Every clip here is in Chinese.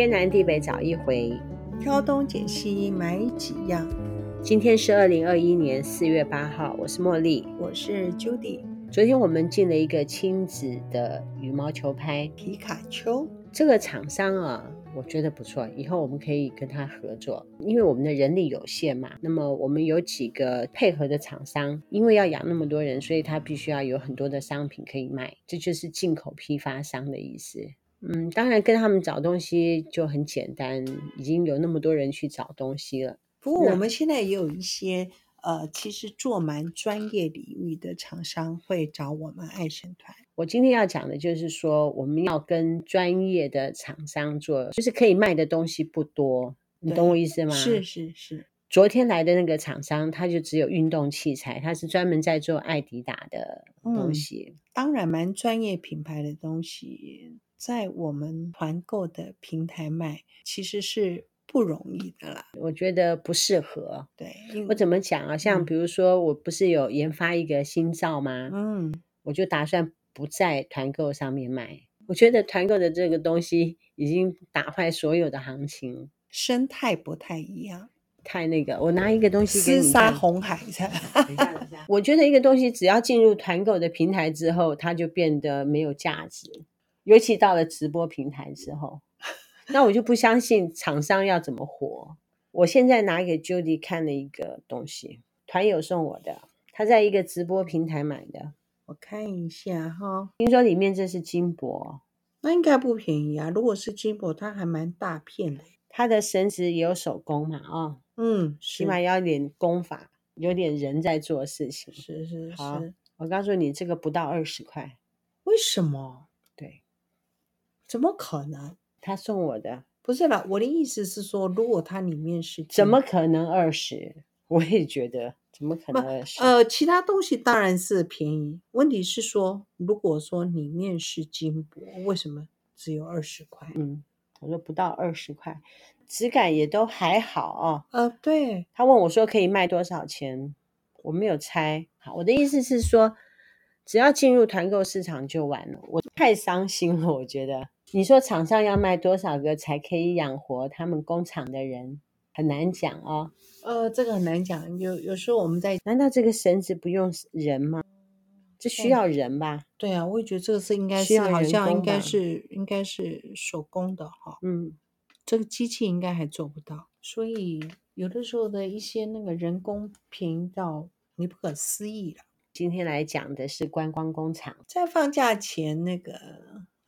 天南地北找一回，挑东拣西买几样。今天是二零二一年四月八号，我是茉莉，我是 Judy。昨天我们进了一个亲子的羽毛球拍皮卡丘，这个厂商啊，我觉得不错，以后我们可以跟他合作，因为我们的人力有限嘛。那么我们有几个配合的厂商，因为要养那么多人，所以他必须要有很多的商品可以卖，这就是进口批发商的意思。嗯，当然跟他们找东西就很简单，已经有那么多人去找东西了。不过我们现在也有一些呃，其实做蛮专业领域的厂商会找我们爱神团。我今天要讲的就是说，我们要跟专业的厂商做，就是可以卖的东西不多，你懂我意思吗？是是是。昨天来的那个厂商，他就只有运动器材，他是专门在做爱迪达的东西。嗯，当然蛮专业品牌的东西。在我们团购的平台卖，其实是不容易的啦。我觉得不适合。对，我怎么讲啊？像比如说，我不是有研发一个新皂吗？嗯，我就打算不在团购上面卖。我觉得团购的这个东西已经打坏所有的行情，生态不太一样，太那个。我拿一个东西给你，厮杀红海。等一下，等一下。我觉得一个东西只要进入团购的平台之后，它就变得没有价值。尤其到了直播平台之后，那我就不相信厂商要怎么活。我现在拿给 Judy 看了一个东西，团友送我的，他在一个直播平台买的，我看一下哈。听说里面这是金箔，那应该不便宜啊。如果是金箔，它还蛮大片的。它的绳子也有手工嘛？啊、哦，嗯，起码要点工法，有点人在做事情。是是是。好，我告诉你，这个不到二十块。为什么？怎么可能？他送我的不是啦，我的意思是说，如果它里面是怎么可能二十？我也觉得怎么可能二十？呃，其他东西当然是便宜。问题是说，如果说里面是金箔，为什么只有二十块？嗯，我说不到二十块，质感也都还好啊。呃，对。他问我说可以卖多少钱，我没有猜。好，我的意思是说，只要进入团购市场就完了。我太伤心了，我觉得。你说厂商要卖多少个才可以养活他们工厂的人，很难讲哦。呃，这个很难讲。有有时候我们在，难道这个绳子不用人吗？这需要人吧？对啊，我也觉得这个是应该是好像应该是应该是手工的哈。嗯，这个机器应该还做不到，所以有的时候的一些那个人工频道你不可思议了。今天来讲的是观光工厂，在放假前那个。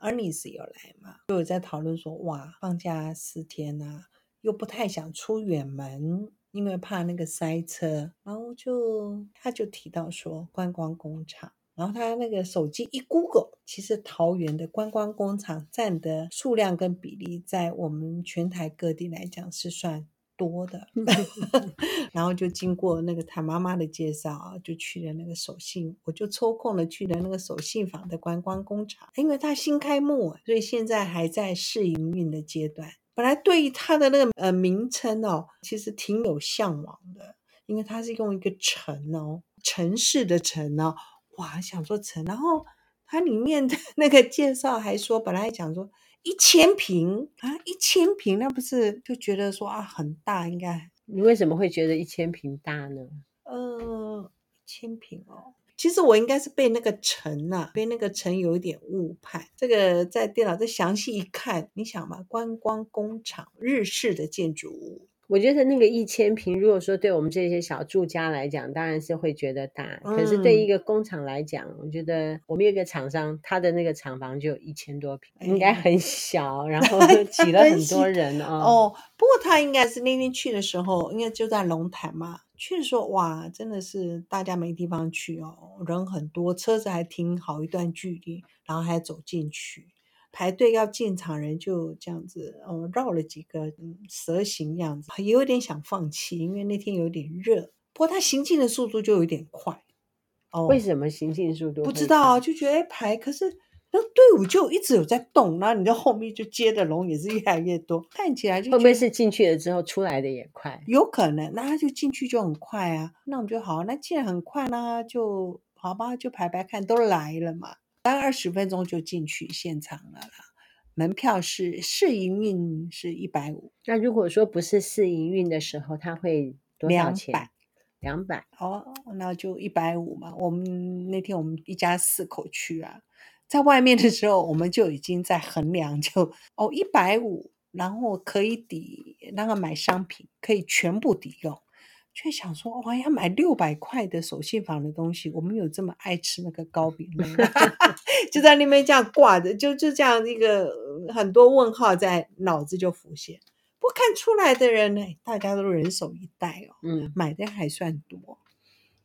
Ernest 有来嘛？就有在讨论说，哇，放假四天啊，又不太想出远门，因为怕那个塞车。然后就他就提到说，观光工厂。然后他那个手机一 Google，其实桃园的观光工厂占的数量跟比例，在我们全台各地来讲是算多的，然后就经过那个他妈妈的介绍啊，就去了那个手信，我就抽空了去了那个手信坊的观光工厂，因为它新开幕，所以现在还在试营运的阶段。本来对于它的那个呃名称哦，其实挺有向往的，因为它是用一个城哦，城市的城哦，哇，想说城，然后它里面的 那个介绍还说，本来想说。一千平啊，一千平，那不是就觉得说啊很大，应该。你为什么会觉得一千平大呢？呃，一千平哦，其实我应该是被那个城呐、啊，被那个城有一点误判。这个在电脑再详细一看，你想嘛，观光工厂，日式的建筑物。我觉得那个一千平，如果说对我们这些小住家来讲，当然是会觉得大。嗯、可是对一个工厂来讲，我觉得我们有一个厂商，他的那个厂房就有一千多平，哎、应该很小，然后 挤了很多人哦。哦，不过他应该是那天去的时候，应该就在龙潭嘛。去的时候，哇，真的是大家没地方去哦，人很多，车子还停好一段距离，然后还走进去。排队要进场，人就这样子，哦，绕了几个嗯蛇形样子，也有点想放弃，因为那天有点热。不过他行进的速度就有点快。哦，为什么行进速度？不知道，就觉得哎排，可是那队伍就一直有在动，然后你的后面就接的龙也是越来越多，看起来就会不会是进去了之后出来的也快？有可能，那他就进去就很快啊。那我们就好，那既然很快呢，就好吧，就排排看，都来了嘛。大概二十分钟就进去现场了啦，门票是试营运是一百五。那如果说不是试营运的时候，它会多少钱？两百。两百。哦，那就一百五嘛。我们那天我们一家四口去啊，在外面的时候我们就已经在衡量就，就哦一百五，然后可以抵那个买商品可以全部抵用。却想说，我要买六百块的手信房的东西，我们有这么爱吃那个糕饼吗？就在那边这样挂着，就就这样一个很多问号在脑子就浮现。不看出来的人呢，大家都人手一袋哦，嗯，买的还算多，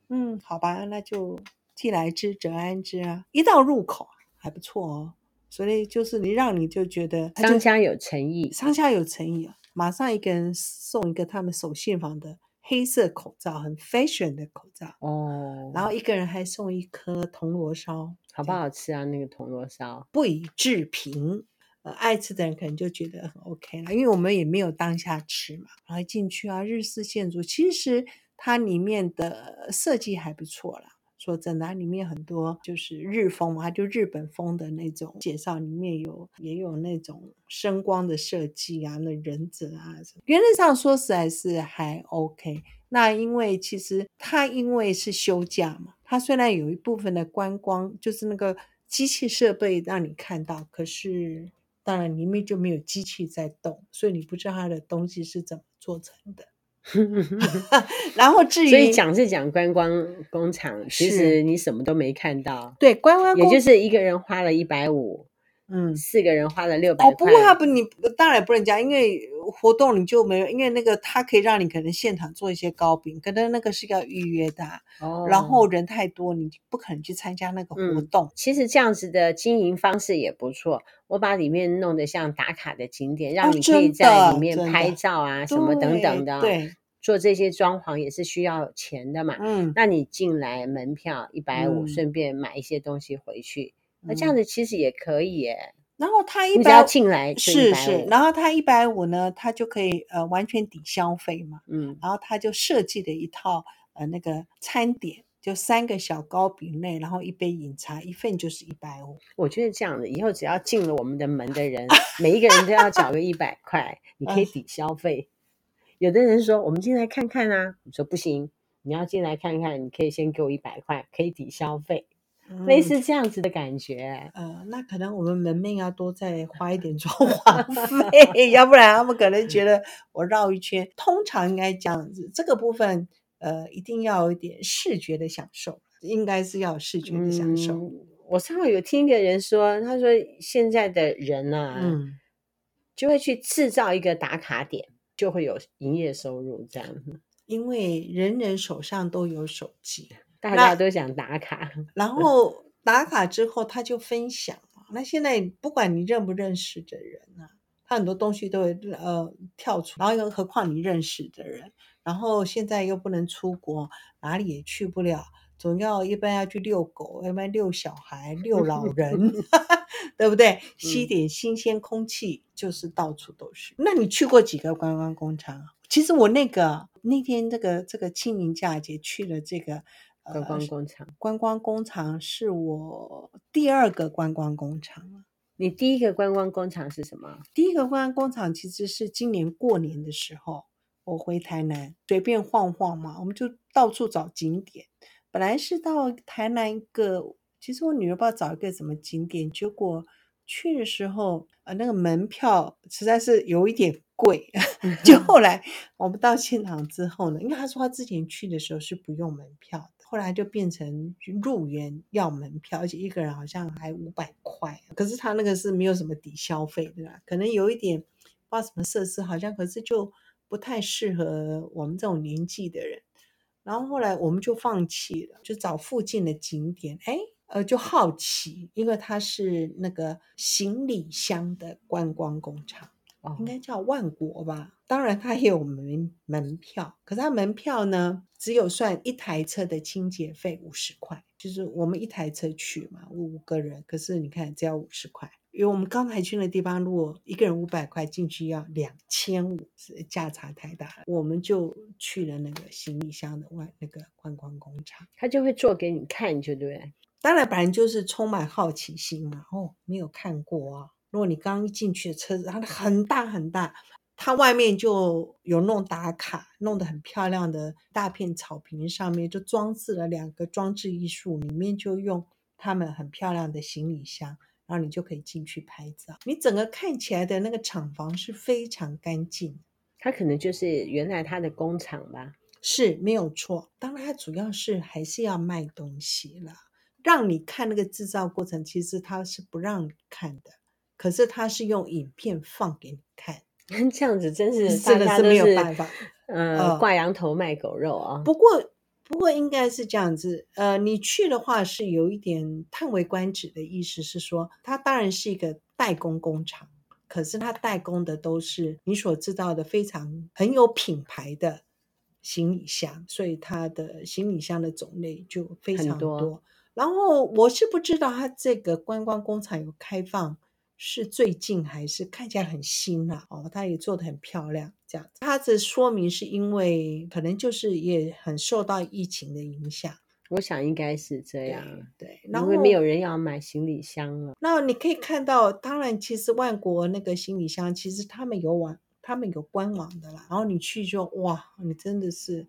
嗯，好吧，那就既来之则安之啊。一到入口还不错哦，所以就是你让你就觉得商家有诚意，商家有诚意啊，马上一个人送一个他们手信房的。黑色口罩，很 fashion 的口罩哦，然后一个人还送一颗铜锣烧，好不好吃啊？那个铜锣烧不以置评，呃，爱吃的人可能就觉得很 OK 了，因为我们也没有当下吃嘛。然后进去啊，日式建筑，其实它里面的设计还不错啦。说真的，里面很多就是日风嘛，就日本风的那种介绍，里面有也有那种声光的设计啊，那忍者啊，原则上说实在是还 OK。那因为其实它因为是休假嘛，它虽然有一部分的观光，就是那个机器设备让你看到，可是当然里面就没有机器在动，所以你不知道它的东西是怎么做成的。然后至于，所以讲是讲观光工厂，其实你什么都没看到。对，观光工也就是一个人花了一百五。嗯，四个人花了六百。哦，不过他不，你当然不能加，因为活动你就没有，因为那个他可以让你可能现场做一些糕饼，可能那个是要预约的，哦，然后人太多，你不可能去参加那个活动。嗯，其实这样子的经营方式也不错，我把里面弄得像打卡的景点，让你可以在里面拍照啊，什么等等的。对，做这些装潢也是需要钱的嘛。嗯，那你进来门票一百五，顺便买一些东西回去。那这样子其实也可以耶。然后他一百，你只要进来是是，然后他一百五呢，他就可以呃完全抵消费嘛。嗯，然后他就设计了一套呃那个餐点，就三个小糕饼类，然后一杯饮茶，一份就是一百五。我觉得这样的以后只要进了我们的门的人，每一个人都要缴个一百块，你 可以抵消费。有的人说我们进来看看啊，我说不行，你要进来看看，你可以先给我一百块，可以抵消费。类似这样子的感觉，嗯，呃，那可能我们门面要多再花一点装 潢费，要不然他们可能觉得我绕一圈。通常应该这样子，这个部分呃，一定要有一点视觉的享受，应该是要视觉的享受。嗯，我上回有听一个人说，他说现在的人啊，嗯，就会去制造一个打卡点，就会有营业收入这样。因为人人手上都有手机。大家都想打卡，然后打卡之后他就分享。那现在不管你认不认识的人啊，他很多东西都会呃跳出，然后又何况你认识的人，然后现在又不能出国，哪里也去不了，总要一般要去遛狗，要不然遛小孩、遛老人，对不对？吸点新鲜空气，就是到处都是。那你去过几个观光工厂？其实我那个那天这个这个清明假节去了这个。观光工厂，观光工厂是我第二个观光工厂。你第一个观光工厂是什么？第一个观光工厂其实是今年过年的时候，我回台南随便晃晃嘛，我们就到处找景点。本来是到台南一个，其实我女儿不知道找一个什么景点，结果去的时候，呃，那个门票实在是有一点贵。就后来我们到现场之后呢，因为她说她之前去的时候是不用门票的。后来就变成入园要门票，而且一个人好像还五百块。可是他那个是没有什么抵消费，对吧？可能有一点不知道什么设施，好像可是就不太适合我们这种年纪的人。然后后来我们就放弃了，就找附近的景点。哎，呃，就好奇，因为它是那个行李箱的观光工厂。应该叫万国吧，当然它也有门门票，可是它门票呢，只有算一台车的清洁费五十块，就是我们一台车去嘛，五个人，可是你看只要五十块，因为我们刚才去的地方，如果一个人五百块进去要两千五，价差太大了，我们就去了那个行李箱的外那个观光工厂，他就会做给你看，就对，当然本来就是充满好奇心嘛，哦，没有看过啊。如果你刚一进去的车子，它很大很大，它外面就有弄打卡，弄得很漂亮的大片草坪上面就装置了两个装置艺术，里面就用他们很漂亮的行李箱，然后你就可以进去拍照。你整个看起来的那个厂房是非常干净，它可能就是原来它的工厂吧。是没有错，当然它主要是还是要卖东西了，让你看那个制造过程，其实它是不让你看的，可是它是用影片放给你看，这样子真是真的是没有办法，呃，挂羊头卖狗肉啊。不过不过应该是这样子，呃，你去的话是有一点叹为观止的意思，是说它当然是一个代工工厂，可是它代工的都是你所知道的非常很有品牌的。行李箱，所以它的行李箱的种类就非常多。多然后我是不知道它这个观光工厂有开放是最近还是看起来很新啊？哦，它也做得很漂亮，这样子。它的说明是因为可能就是也很受到疫情的影响，我想应该是这样。对，对，因为没有人要买行李箱了。那你可以看到，当然，其实万国那个行李箱，其实他们有网。他们有官网的啦，然后你去就哇，你真的是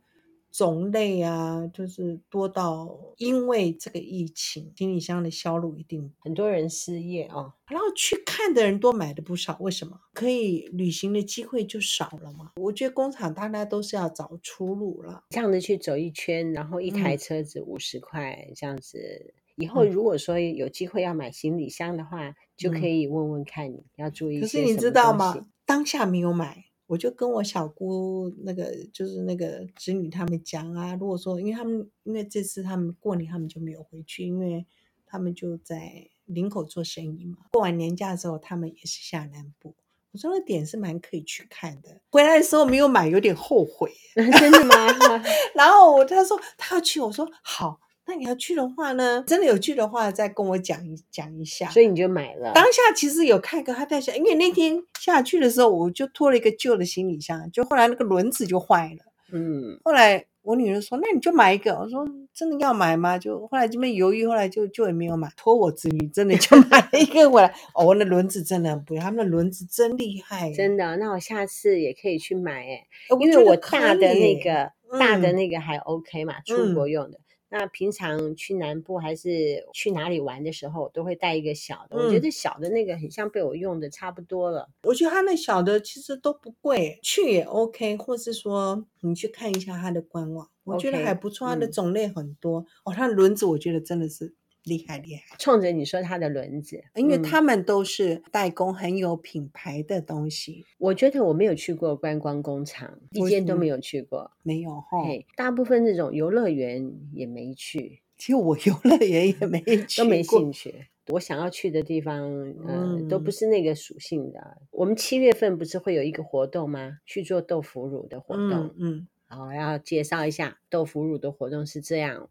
种类啊，就是多到因为这个疫情，行李箱的销路一定很多人失业啊、哦，然后去看的人多买的不少，为什么？可以旅行的机会就少了嘛。我觉得工厂大家都是要找出路了，这样子去走一圈，然后一台车子五十块、嗯、这样子，以后如果说有机会要买行李箱的话，嗯、就可以问问看你要注意。可是你知道吗？当下没有买，我就跟我小姑那个就是那个侄女他们讲啊。如果说，因为他们因为这次他们过年他们就没有回去，因为他们就在林口做生意嘛。过完年假之后，他们也是下南部。我说那点是蛮可以去看的。回来的时候没有买，有点后悔。真的吗？然后他说他要去，我说好。那你要去的话呢？真的有去的话，再跟我讲一讲一下。所以你就买了。当下其实有看一个他在想，因为那天下去的时候，我就拖了一个旧的行李箱，就后来那个轮子就坏了。嗯。后来我女儿说：“那你就买一个。”我说：“真的要买吗？”就后来这边犹豫，后来就就也没有买。托我侄女真的就买了一个回来。哦，我的轮子真的很不一样，他们的轮子真厉害。真的，那我下次也可以去买哎，因为我大的那个、嗯、大的那个还 OK 嘛，出国用的。嗯那平常去南部还是去哪里玩的时候，都会带一个小的。嗯、我觉得小的那个很像被我用的差不多了。我觉得它那小的其实都不贵，去也 OK，或是说你去看一下它的官网，我觉得还不错。它的种类很多、嗯、哦，它的轮子我觉得真的是。厉害厉害！冲着你说它的轮子，因为他们都是代工，很有品牌的东西。我觉得我没有去过观光工厂，一间都没有去过，没有哈。大部分那种游乐园也没去，其实我游乐园也没去，都没兴趣。我想要去的地方，嗯、呃，都不是那个属性的。我们七月份不是会有一个活动吗？去做豆腐乳的活动，嗯，嗯好，要介绍一下豆腐乳的活动是这样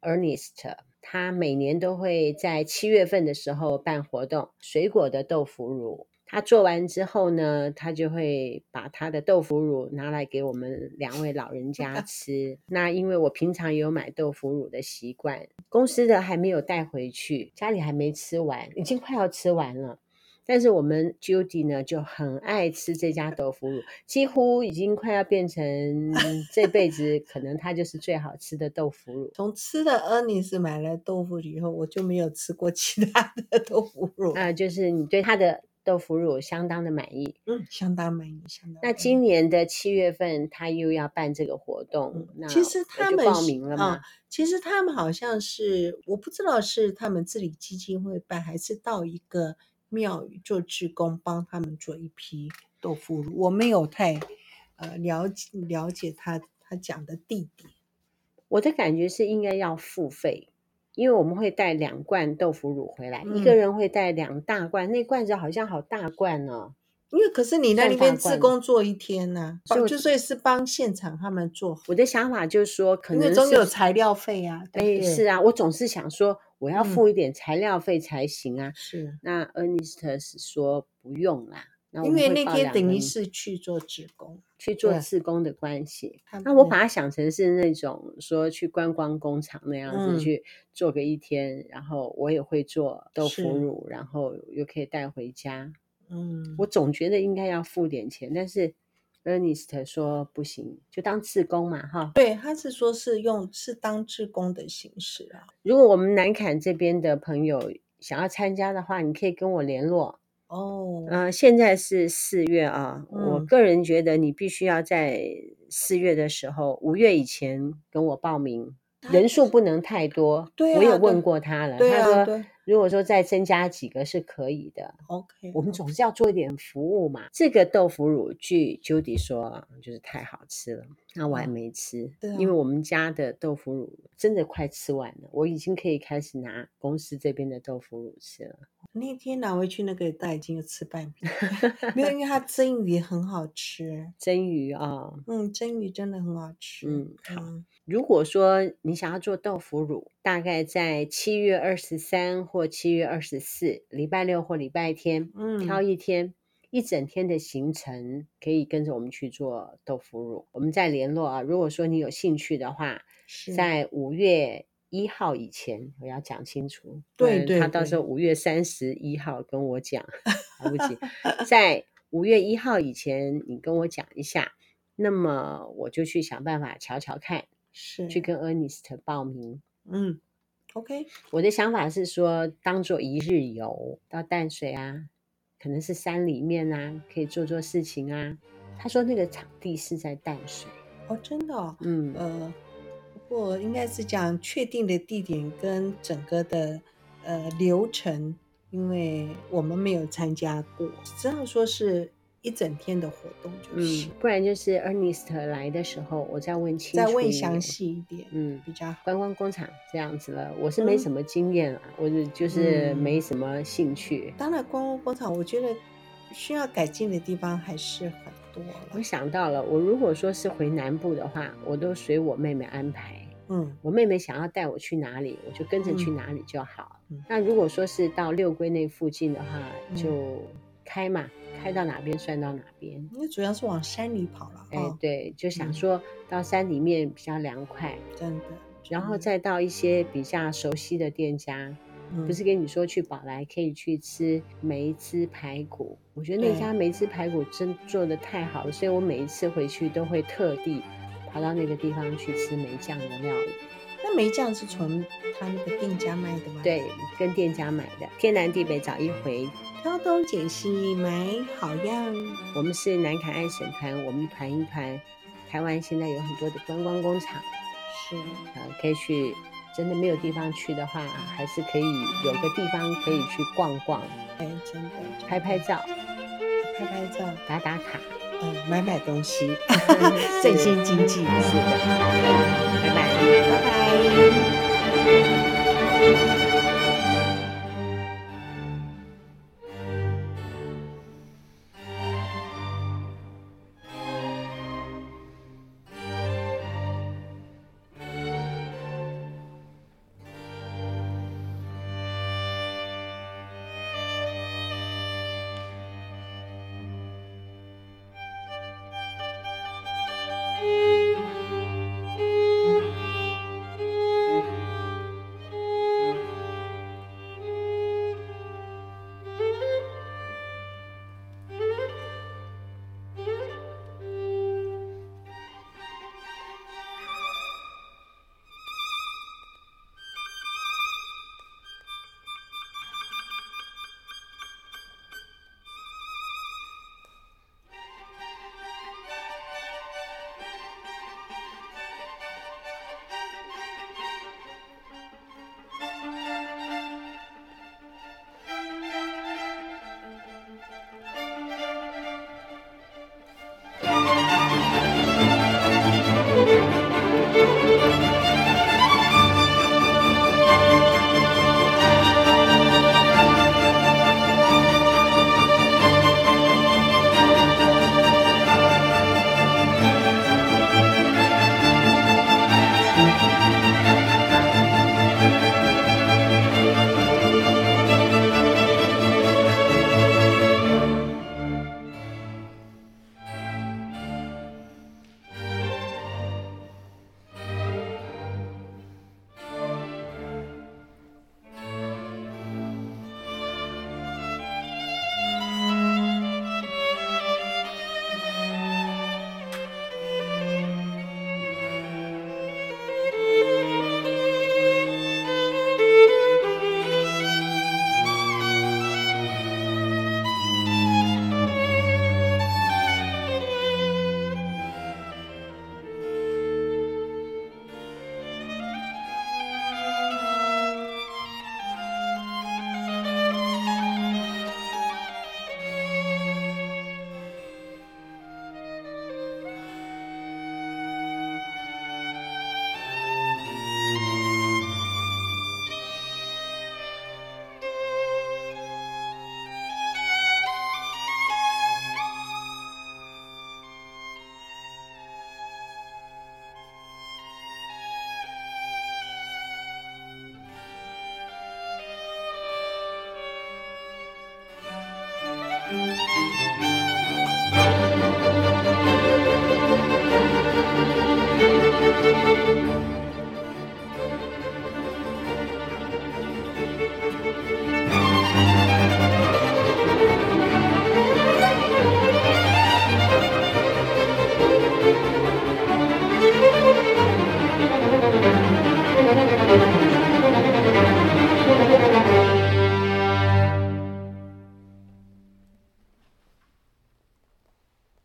，Ernest。他每年都会在七月份的时候办活动，水果的豆腐乳。他做完之后呢，他就会把他的豆腐乳拿来给我们两位老人家 吃。那因为我平常有买豆腐乳的习惯，公司的还没有带回去，家里还没吃完，已经快要吃完了。但是我们 Judy 呢就很爱吃这家豆腐乳，几乎已经快要变成 这辈子可能它就是最好吃的豆腐乳。从吃的 Ernest 买了豆腐乳以后，我就没有吃过其他的豆腐乳。啊，就是你对它的豆腐乳相当的满意，嗯，相当满意，相当。那今年的七月份他又要办这个活动，嗯、那其实他们报名了吗、嗯？其实他们好像是我不知道是他们自己基金会办，还是到一个。庙宇做志工，帮他们做一批豆腐乳，我没有太呃了解了解他他讲的地点。我的感觉是应该要付费，因为我们会带两罐豆腐乳回来，嗯、一个人会带两大罐，那罐子好像好大罐哦。因为可是你在那边志工做一天呢、啊，就所以是帮现场他们做。我的想法就是说，可能总有材料费啊。哎，是啊，我总是想说。我要付一点材料费才行啊！嗯、是，那 Ernest 是说不用啦，因为那天等于是去做志工，去做志工的关系。那我把它想成是那种说去观光工厂那样子、嗯、去做个一天，然后我也会做豆腐乳，然后又可以带回家。嗯，我总觉得应该要付点钱，但是 Ernest 说不行，就当自工嘛，哈。对，他是说是用是当自工的形式啊。如果我们南坎这边的朋友想要参加的话，你可以跟我联络。哦，嗯、呃，现在是四月啊，嗯，我个人觉得你必须要在四月的时候，五月以前跟我报名，人数不能太多。对啊，我有问过他了，对啊，他说。如果说再增加几个是可以的，OK，我们总是要做一点服务嘛。这个豆腐乳，据 Judy 说，就是太好吃了。那我还没吃，对，因为我们家的豆腐乳真的快吃完了，我已经可以开始拿公司这边的豆腐乳吃了。那天拿回去那个，大已经有吃半瓶，没有，因为它 蒸鱼很好吃，蒸鱼啊、哦，嗯，蒸鱼真的很好吃。嗯，好。如果说你想要做豆腐乳，大概在七月二十三或七月二十四，礼拜六或礼拜天，嗯，挑一天，一整天的行程，可以跟着我们去做豆腐乳。我们再联络啊。如果说你有兴趣的话，在五月一号以前，我要讲清楚。对对，他到时候五月三十一号跟我讲，来不及。在五月一号以前，你跟我讲一下，那么我就去想办法瞧瞧看。是去跟 Ernest 报名，嗯，OK。我的想法是说，当做一日游到淡水啊，可能是山里面啊，可以做做事情啊。他说那个场地是在淡水，哦，真的哦，嗯，呃，不过应该是讲确定的地点跟整个的呃流程，因为我们没有参加过，只能说是。一整天的活动就是，嗯、不然就是 Ernest 来的时候，我再问清楚，再问详细一点，嗯，比较观光工厂这样子了。我是没什么经验啊，嗯、我是就是没什么兴趣。当然，观光工厂我觉得需要改进的地方还是很多。我想到了，我如果说是回南部的话，我都随我妹妹安排。嗯，我妹妹想要带我去哪里，我就跟着去哪里就好。嗯、那如果说是到六龟那附近的话，就开嘛。开到哪边算到哪边，因为主要是往山里跑了。哎，对，就想说到山里面比较凉快，真的。然后再到一些比较熟悉的店家，嗯、不是跟你说去宝来可以去吃梅汁排骨，我觉得那家梅汁排骨真做的太好了，所以我每一次回去都会特地跑到那个地方去吃梅酱的料理。那梅酱是从他那个店家卖的吗？对，跟店家买的，天南地北找一回。挑东拣西买好样。我们是南凯爱省团，我们团一团。台湾现在有很多的观光工厂，是啊，可以去。真的没有地方去的话，还是可以有个地方可以去逛逛。哎，真的，拍拍照，拍拍照，打打卡，嗯，买买东西，振兴经济。是的，拜拜，拜拜。